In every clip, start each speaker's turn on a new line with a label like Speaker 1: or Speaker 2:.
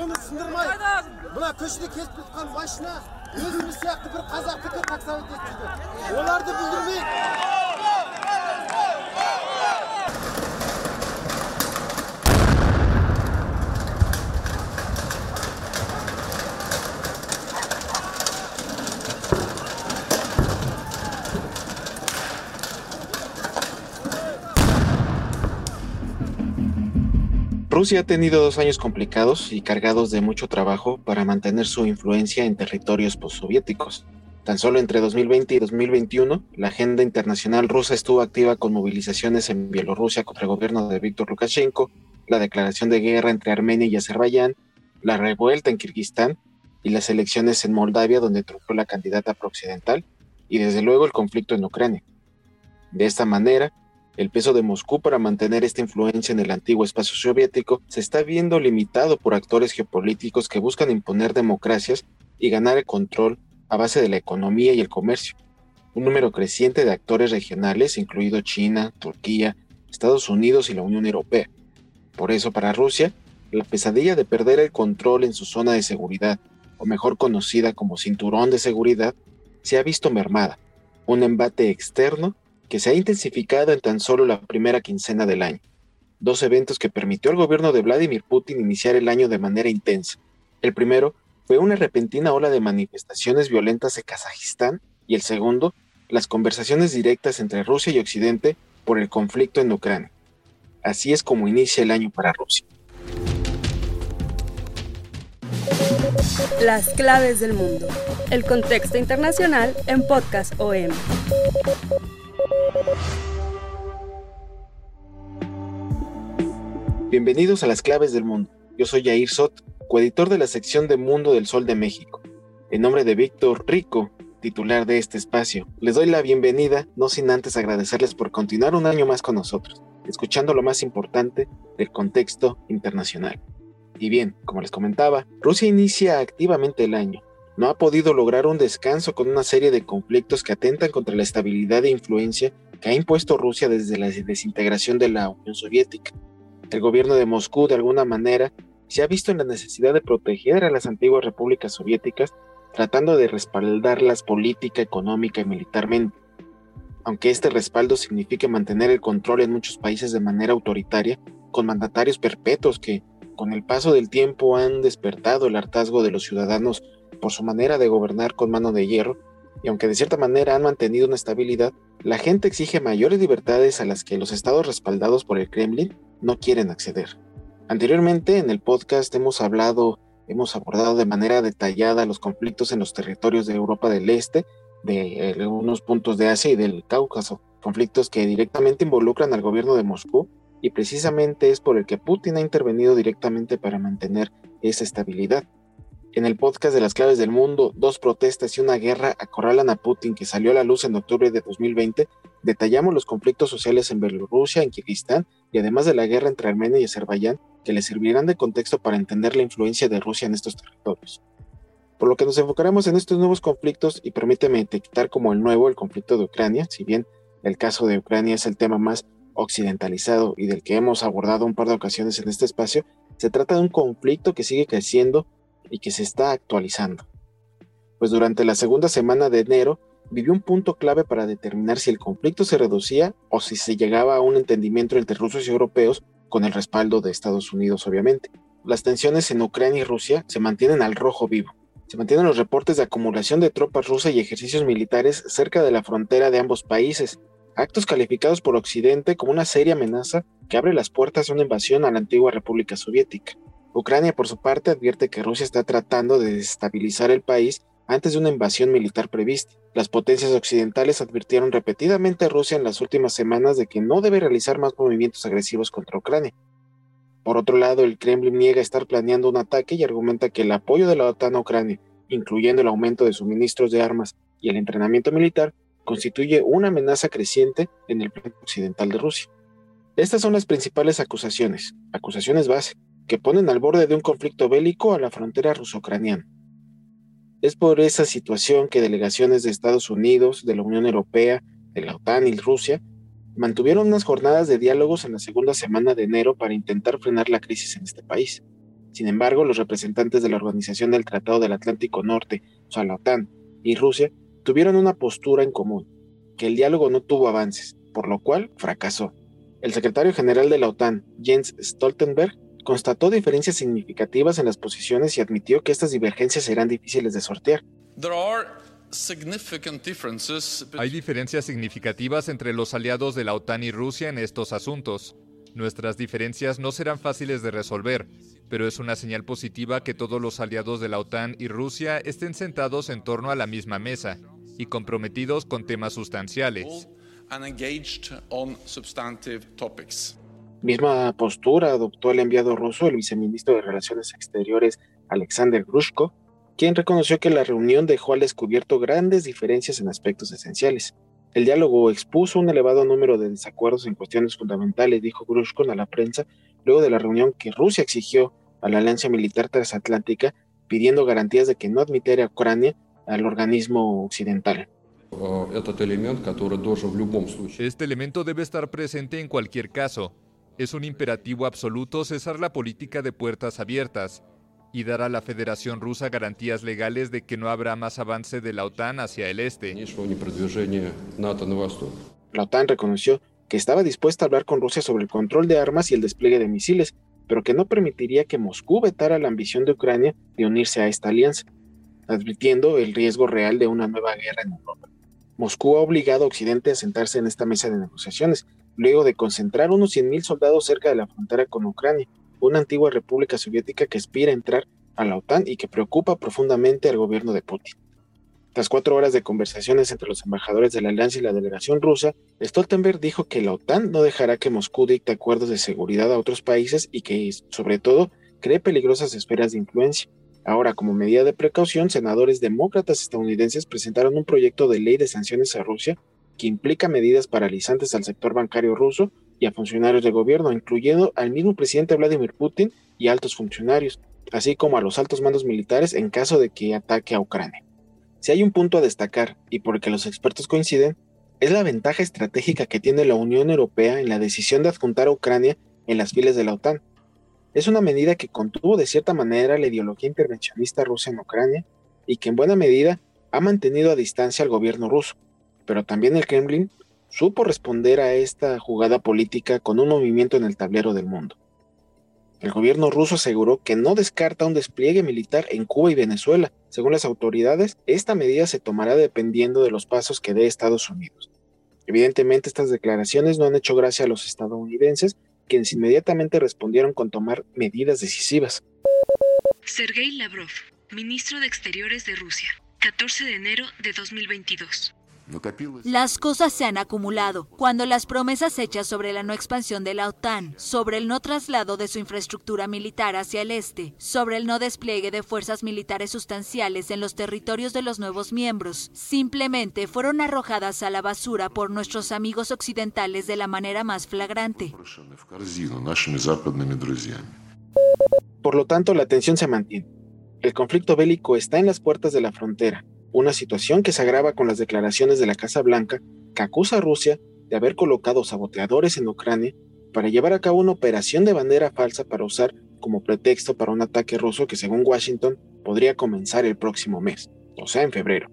Speaker 1: оны сындырмай. Мына көшеде келіп бара жатқан машина өзіміз сияқты бір қазақ пікір таксовать етіп оларды бүлдірмейік.
Speaker 2: Rusia ha tenido dos años complicados y cargados de mucho trabajo para mantener su influencia en territorios postsoviéticos. Tan solo entre 2020 y 2021, la agenda internacional rusa estuvo activa con movilizaciones en Bielorrusia contra el gobierno de Víctor Lukashenko, la declaración de guerra entre Armenia y Azerbaiyán, la revuelta en Kirguistán y las elecciones en Moldavia donde triunfó la candidata prooccidental y desde luego el conflicto en Ucrania. De esta manera, el peso de Moscú para mantener esta influencia en el antiguo espacio soviético se está viendo limitado por actores geopolíticos que buscan imponer democracias y ganar el control a base de la economía y el comercio. Un número creciente de actores regionales, incluido China, Turquía, Estados Unidos y la Unión Europea. Por eso, para Rusia, la pesadilla de perder el control en su zona de seguridad, o mejor conocida como cinturón de seguridad, se ha visto mermada. Un embate externo que se ha intensificado en tan solo la primera quincena del año. Dos eventos que permitió al gobierno de Vladimir Putin iniciar el año de manera intensa. El primero fue una repentina ola de manifestaciones violentas en Kazajistán y el segundo, las conversaciones directas entre Rusia y Occidente por el conflicto en Ucrania. Así es como inicia el año para Rusia.
Speaker 3: Las claves del mundo. El contexto internacional en Podcast OM.
Speaker 2: Bienvenidos a las claves del mundo. Yo soy Jair Sot, coeditor de la sección de Mundo del Sol de México. En nombre de Víctor Rico, titular de este espacio, les doy la bienvenida, no sin antes agradecerles por continuar un año más con nosotros, escuchando lo más importante del contexto internacional. Y bien, como les comentaba, Rusia inicia activamente el año. No ha podido lograr un descanso con una serie de conflictos que atentan contra la estabilidad e influencia que ha impuesto Rusia desde la desintegración de la Unión Soviética. El gobierno de Moscú, de alguna manera, se ha visto en la necesidad de proteger a las antiguas repúblicas soviéticas, tratando de respaldarlas política, económica y militarmente. Aunque este respaldo signifique mantener el control en muchos países de manera autoritaria, con mandatarios perpetuos que, con el paso del tiempo, han despertado el hartazgo de los ciudadanos por su manera de gobernar con mano de hierro, y aunque de cierta manera han mantenido una estabilidad, la gente exige mayores libertades a las que los estados respaldados por el Kremlin no quieren acceder. Anteriormente en el podcast hemos hablado, hemos abordado de manera detallada los conflictos en los territorios de Europa del Este, de algunos puntos de Asia y del Cáucaso, conflictos que directamente involucran al gobierno de Moscú y precisamente es por el que Putin ha intervenido directamente para mantener esa estabilidad. En el podcast de las claves del mundo, dos protestas y una guerra acorralan a Putin que salió a la luz en octubre de 2020, detallamos los conflictos sociales en Bielorrusia, en Kirguistán y además de la guerra entre Armenia y Azerbaiyán que le servirán de contexto para entender la influencia de Rusia en estos territorios. Por lo que nos enfocaremos en estos nuevos conflictos y permíteme etiquetar como el nuevo el conflicto de Ucrania, si bien el caso de Ucrania es el tema más occidentalizado y del que hemos abordado un par de ocasiones en este espacio, se trata de un conflicto que sigue creciendo y que se está actualizando. Pues durante la segunda semana de enero vivió un punto clave para determinar si el conflicto se reducía o si se llegaba a un entendimiento entre rusos y europeos con el respaldo de Estados Unidos, obviamente. Las tensiones en Ucrania y Rusia se mantienen al rojo vivo. Se mantienen los reportes de acumulación de tropas rusas y ejercicios militares cerca de la frontera de ambos países, actos calificados por Occidente como una seria amenaza que abre las puertas a una invasión a la antigua República Soviética. Ucrania, por su parte, advierte que Rusia está tratando de desestabilizar el país antes de una invasión militar prevista. Las potencias occidentales advirtieron repetidamente a Rusia en las últimas semanas de que no debe realizar más movimientos agresivos contra Ucrania. Por otro lado, el Kremlin niega estar planeando un ataque y argumenta que el apoyo de la OTAN a Ucrania, incluyendo el aumento de suministros de armas y el entrenamiento militar, constituye una amenaza creciente en el plano occidental de Rusia. Estas son las principales acusaciones, acusaciones base, que ponen al borde de un conflicto bélico a la frontera ruso-ucraniana. Es por esa situación que delegaciones de Estados Unidos, de la Unión Europea, de la OTAN y Rusia mantuvieron unas jornadas de diálogos en la segunda semana de enero para intentar frenar la crisis en este país. Sin embargo, los representantes de la Organización del Tratado del Atlántico Norte, o sea, la OTAN, y Rusia tuvieron una postura en común, que el diálogo no tuvo avances, por lo cual fracasó. El secretario general de la OTAN, Jens Stoltenberg, constató diferencias significativas en las posiciones y admitió que estas divergencias serán difíciles de sortear.
Speaker 4: Hay diferencias significativas entre los aliados de la OTAN y Rusia en estos asuntos. Nuestras diferencias no serán fáciles de resolver, pero es una señal positiva que todos los aliados de la OTAN y Rusia estén sentados en torno a la misma mesa y comprometidos con temas sustanciales.
Speaker 2: Misma postura adoptó el enviado ruso, el viceministro de Relaciones Exteriores Alexander Grushko, quien reconoció que la reunión dejó al descubierto grandes diferencias en aspectos esenciales. El diálogo expuso un elevado número de desacuerdos en cuestiones fundamentales, dijo Grushko a la prensa, luego de la reunión que Rusia exigió a la Alianza Militar Transatlántica, pidiendo garantías de que no admitiera a Ucrania al organismo occidental.
Speaker 4: Este elemento debe estar presente en cualquier caso. Es un imperativo absoluto cesar la política de puertas abiertas, y dar a la Federación Rusa garantías legales de que no habrá más avance de la OTAN hacia el este.
Speaker 2: La OTAN reconoció que estaba dispuesta a hablar con Rusia sobre el control de armas y el despliegue de misiles, pero que no permitiría que Moscú vetara la ambición de Ucrania de unirse a esta alianza, advirtiendo el riesgo real de una nueva guerra en Europa. Moscú ha obligado a Occidente a sentarse en esta mesa de negociaciones, luego de concentrar unos 100.000 soldados cerca de la frontera con Ucrania, una antigua república soviética que aspira a entrar a la OTAN y que preocupa profundamente al gobierno de Putin. Tras cuatro horas de conversaciones entre los embajadores de la alianza y la delegación rusa, Stoltenberg dijo que la OTAN no dejará que Moscú dicte acuerdos de seguridad a otros países y que, sobre todo, cree peligrosas esferas de influencia. Ahora, como medida de precaución, senadores demócratas estadounidenses presentaron un proyecto de ley de sanciones a Rusia que implica medidas paralizantes al sector bancario ruso y a funcionarios de gobierno, incluyendo al mismo presidente Vladimir Putin y altos funcionarios, así como a los altos mandos militares en caso de que ataque a Ucrania. Si hay un punto a destacar, y porque los expertos coinciden, es la ventaja estratégica que tiene la Unión Europea en la decisión de adjuntar a Ucrania en las filas de la OTAN. Es una medida que contuvo de cierta manera la ideología intervencionista rusa en Ucrania y que en buena medida ha mantenido a distancia al gobierno ruso, pero también el Kremlin supo responder a esta jugada política con un movimiento en el tablero del mundo. El gobierno ruso aseguró que no descarta un despliegue militar en Cuba y Venezuela. Según las autoridades, esta medida se tomará dependiendo de los pasos que dé Estados Unidos. Evidentemente, estas declaraciones no han hecho gracia a los estadounidenses, quienes inmediatamente respondieron con tomar medidas decisivas.
Speaker 5: Sergei Lavrov, ministro de Exteriores de Rusia, 14 de enero de 2022.
Speaker 6: Las cosas se han acumulado. Cuando las promesas hechas sobre la no expansión de la OTAN, sobre el no traslado de su infraestructura militar hacia el este, sobre el no despliegue de fuerzas militares sustanciales en los territorios de los nuevos miembros, simplemente fueron arrojadas a la basura por nuestros amigos occidentales de la manera más flagrante.
Speaker 2: Por lo tanto, la tensión se mantiene. El conflicto bélico está en las puertas de la frontera una situación que se agrava con las declaraciones de la Casa Blanca que acusa a Rusia de haber colocado saboteadores en Ucrania para llevar a cabo una operación de bandera falsa para usar como pretexto para un ataque ruso que según Washington podría comenzar el próximo mes, o sea, en febrero.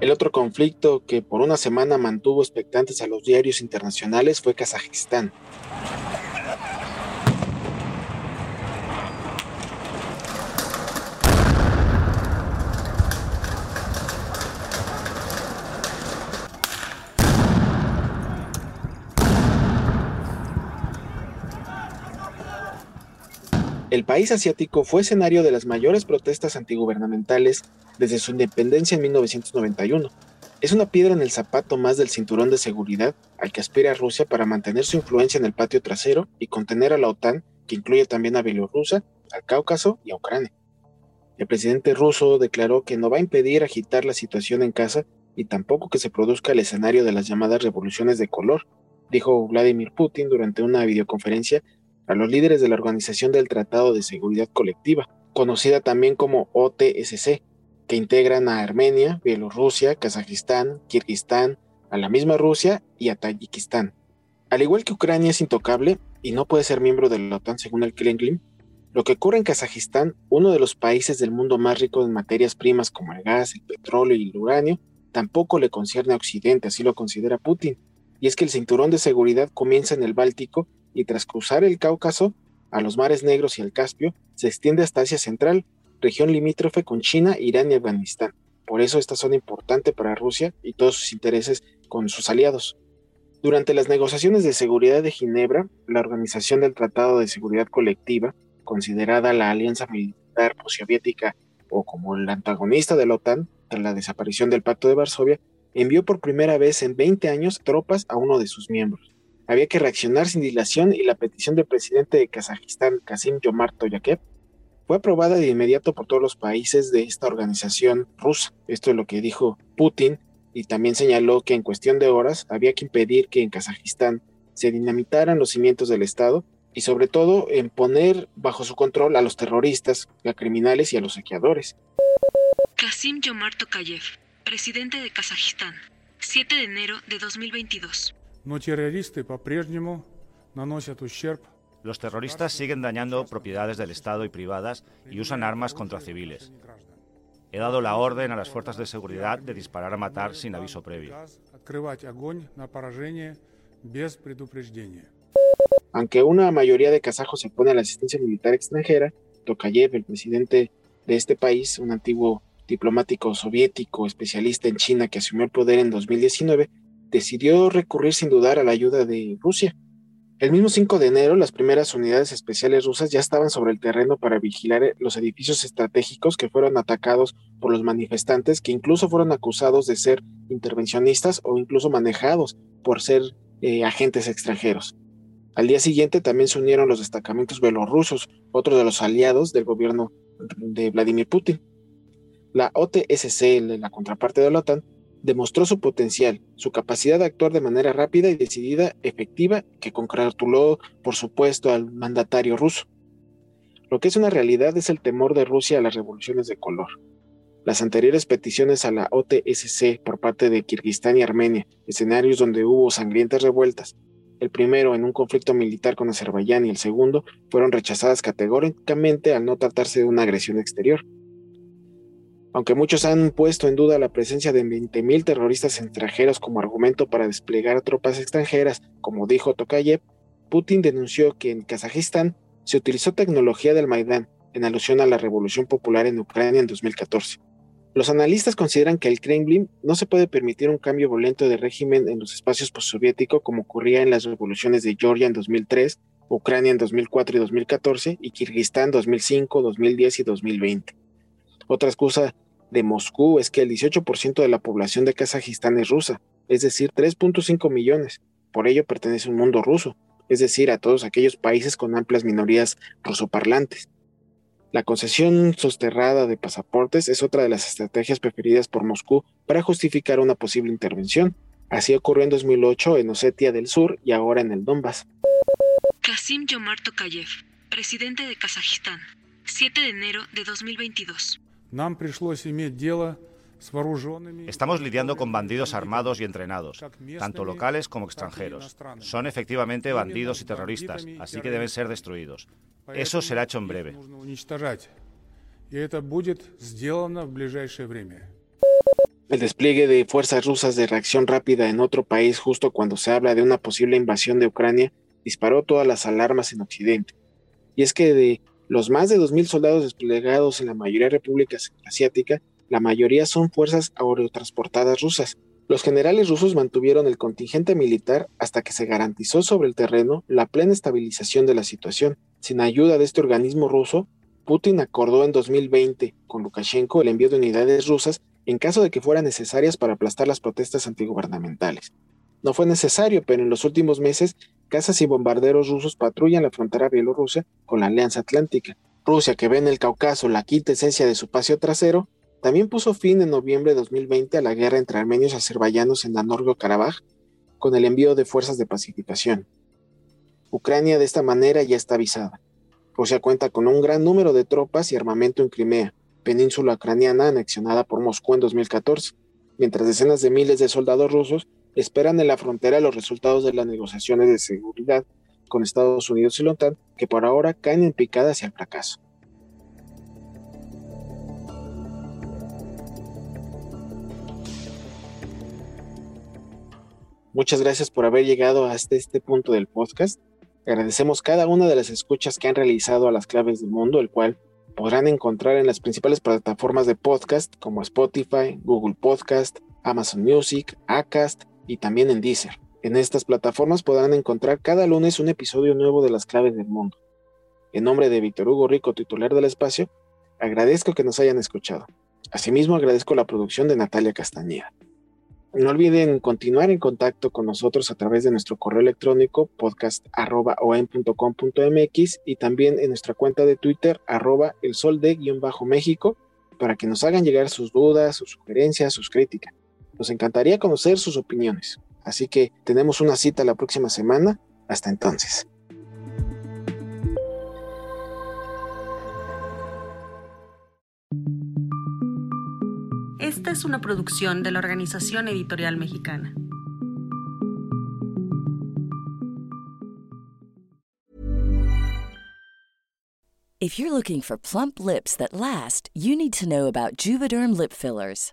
Speaker 2: El otro conflicto que por una semana mantuvo expectantes a los diarios internacionales fue Kazajistán. El país asiático fue escenario de las mayores protestas antigubernamentales desde su independencia en 1991. Es una piedra en el zapato más del cinturón de seguridad al que aspira Rusia para mantener su influencia en el patio trasero y contener a la OTAN, que incluye también a Bielorrusia, al Cáucaso y a Ucrania. El presidente ruso declaró que no va a impedir agitar la situación en casa y tampoco que se produzca el escenario de las llamadas revoluciones de color, dijo Vladimir Putin durante una videoconferencia a los líderes de la Organización del Tratado de Seguridad Colectiva, conocida también como OTSC, que integran a Armenia, Bielorrusia, Kazajistán, Kirguistán, a la misma Rusia y a Tayikistán. Al igual que Ucrania es intocable y no puede ser miembro de la OTAN según el Kremlin, lo que ocurre en Kazajistán, uno de los países del mundo más rico en materias primas como el gas, el petróleo y el uranio, tampoco le concierne a Occidente, así lo considera Putin. Y es que el cinturón de seguridad comienza en el Báltico y tras cruzar el Cáucaso, a los mares Negros y el Caspio, se extiende hasta Asia Central, región limítrofe con China, Irán y Afganistán. Por eso esta zona importante para Rusia y todos sus intereses con sus aliados. Durante las negociaciones de seguridad de Ginebra, la Organización del Tratado de Seguridad Colectiva, considerada la alianza militar soviética o como el antagonista de la OTAN tras la desaparición del Pacto de Varsovia, envió por primera vez en 20 años tropas a uno de sus miembros. Había que reaccionar sin dilación y la petición del presidente de Kazajistán, Kasim Yomart Toyakev, fue aprobada de inmediato por todos los países de esta organización rusa. Esto es lo que dijo Putin y también señaló que en cuestión de horas había que impedir que en Kazajistán se dinamitaran los cimientos del Estado y sobre todo en poner bajo su control a los terroristas, a criminales y a los saqueadores.
Speaker 5: Kasim Yomar Tokayev, presidente de Kazajistán, 7 de enero de 2022.
Speaker 7: Los terroristas siguen dañando propiedades del Estado y privadas y usan armas contra civiles. He dado la orden a las fuerzas de seguridad de disparar a matar sin aviso previo.
Speaker 2: Aunque una mayoría de kazajos se opone a la asistencia militar extranjera, Tokayev, el presidente de este país, un antiguo diplomático soviético especialista en China que asumió el poder en 2019, decidió recurrir sin dudar a la ayuda de Rusia. El mismo 5 de enero, las primeras unidades especiales rusas ya estaban sobre el terreno para vigilar los edificios estratégicos que fueron atacados por los manifestantes, que incluso fueron acusados de ser intervencionistas o incluso manejados por ser eh, agentes extranjeros. Al día siguiente también se unieron los destacamentos belorrusos, otro de los aliados del gobierno de Vladimir Putin. La OTSC, la contraparte de la OTAN, demostró su potencial, su capacidad de actuar de manera rápida y decidida, efectiva, que congratuló, por supuesto, al mandatario ruso. Lo que es una realidad es el temor de Rusia a las revoluciones de color. Las anteriores peticiones a la OTSC por parte de Kirguistán y Armenia, escenarios donde hubo sangrientas revueltas, el primero en un conflicto militar con Azerbaiyán y el segundo fueron rechazadas categóricamente al no tratarse de una agresión exterior. Aunque muchos han puesto en duda la presencia de 20.000 terroristas extranjeros como argumento para desplegar tropas extranjeras, como dijo Tokayev, Putin denunció que en Kazajistán se utilizó tecnología del Maidán en alusión a la revolución popular en Ucrania en 2014. Los analistas consideran que el Kremlin no se puede permitir un cambio violento de régimen en los espacios postsoviéticos como ocurría en las revoluciones de Georgia en 2003, Ucrania en 2004 y 2014 y Kirguistán en 2005, 2010 y 2020. Otra excusa de Moscú es que el 18% de la población de Kazajistán es rusa, es decir, 3.5 millones. Por ello pertenece a un mundo ruso, es decir, a todos aquellos países con amplias minorías rusoparlantes. La concesión sosterrada de pasaportes es otra de las estrategias preferidas por Moscú para justificar una posible intervención. Así ocurrió en 2008 en Osetia del Sur y ahora en el Donbass.
Speaker 5: Kasim Yomar Tokayev, presidente de Kazajistán, 7 de enero de 2022.
Speaker 7: Estamos lidiando con bandidos armados y entrenados, tanto locales como extranjeros. Son efectivamente bandidos y terroristas, así que deben ser destruidos. Eso será hecho en breve.
Speaker 2: El despliegue de fuerzas rusas de reacción rápida en otro país justo cuando se habla de una posible invasión de Ucrania disparó todas las alarmas en Occidente. Y es que de los más de 2.000 soldados desplegados en la mayoría de repúblicas asiáticas, la mayoría son fuerzas aerotransportadas rusas. Los generales rusos mantuvieron el contingente militar hasta que se garantizó sobre el terreno la plena estabilización de la situación. Sin ayuda de este organismo ruso, Putin acordó en 2020 con Lukashenko el envío de unidades rusas en caso de que fueran necesarias para aplastar las protestas antigubernamentales. No fue necesario, pero en los últimos meses, cazas y bombarderos rusos patrullan la frontera bielorrusa con la Alianza Atlántica. Rusia, que ve en el Cáucaso la quinta esencia de su paseo trasero, también puso fin en noviembre de 2020 a la guerra entre armenios y azerbaiyanos en Nagorno-Karabaj con el envío de fuerzas de pacificación. Ucrania de esta manera ya está avisada. Rusia cuenta con un gran número de tropas y armamento en Crimea, península ucraniana anexionada por Moscú en 2014, mientras decenas de miles de soldados rusos esperan en la frontera los resultados de las negociaciones de seguridad con Estados Unidos y la OTAN, que por ahora caen en picada hacia el fracaso. Muchas gracias por haber llegado hasta este punto del podcast. Agradecemos cada una de las escuchas que han realizado a las claves del mundo, el cual podrán encontrar en las principales plataformas de podcast como Spotify, Google Podcast, Amazon Music, Acast y también en Deezer. En estas plataformas podrán encontrar cada lunes un episodio nuevo de las claves del mundo. En nombre de Víctor Hugo Rico, titular del espacio, agradezco que nos hayan escuchado. Asimismo, agradezco la producción de Natalia Castañeda. No olviden continuar en contacto con nosotros a través de nuestro correo electrónico podcast.com.mx y también en nuestra cuenta de Twitter arroba el sol de guion bajo México para que nos hagan llegar sus dudas, sus sugerencias, sus críticas. Nos encantaría conocer sus opiniones. Así que tenemos una cita la próxima semana. Hasta entonces.
Speaker 3: Esta es una producción de la Organización Editorial Mexicana.
Speaker 8: If you're looking for plump lips that last, you need to know about Juvederm lip fillers.